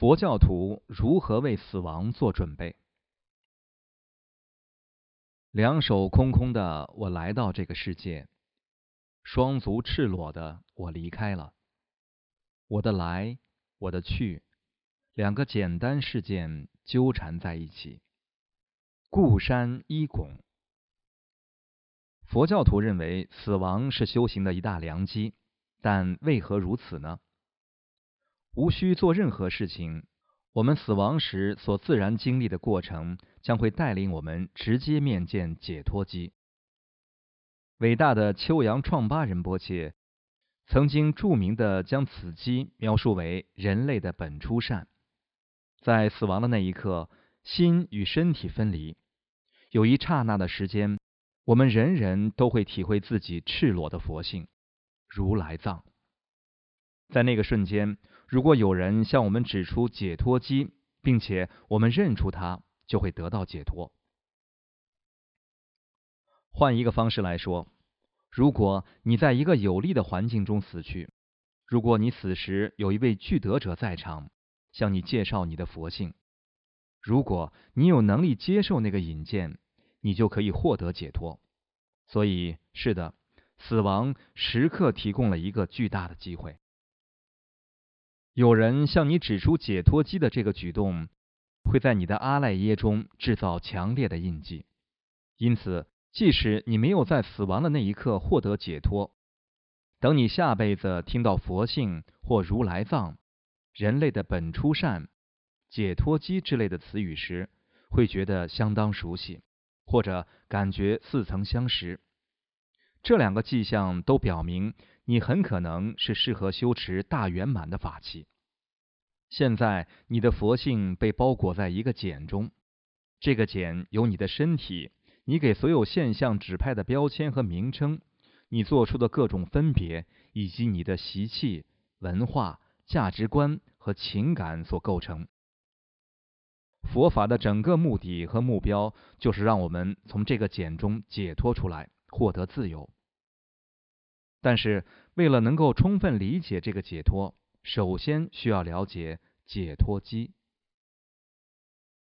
佛教徒如何为死亡做准备？两手空空的我来到这个世界，双足赤裸的我离开了。我的来，我的去，两个简单事件纠缠在一起。故山依拱。佛教徒认为死亡是修行的一大良机，但为何如此呢？无需做任何事情，我们死亡时所自然经历的过程，将会带领我们直接面见解脱机。伟大的秋阳创巴仁波切曾经著名的将此机描述为人类的本初善，在死亡的那一刻，心与身体分离，有一刹那的时间，我们人人都会体会自己赤裸的佛性，如来藏。在那个瞬间。如果有人向我们指出解脱机，并且我们认出他，就会得到解脱。换一个方式来说，如果你在一个有利的环境中死去，如果你死时有一位具德者在场，向你介绍你的佛性，如果你有能力接受那个引荐，你就可以获得解脱。所以，是的，死亡时刻提供了一个巨大的机会。有人向你指出解脱机的这个举动，会在你的阿赖耶中制造强烈的印记。因此，即使你没有在死亡的那一刻获得解脱，等你下辈子听到佛性或如来藏、人类的本初善、解脱机之类的词语时，会觉得相当熟悉，或者感觉似曾相识。这两个迹象都表明，你很可能是适合修持大圆满的法器。现在你的佛性被包裹在一个茧中，这个茧由你的身体、你给所有现象指派的标签和名称、你做出的各种分别，以及你的习气、文化、价值观和情感所构成。佛法的整个目的和目标，就是让我们从这个茧中解脱出来，获得自由。但是，为了能够充分理解这个解脱，首先需要了解解脱机。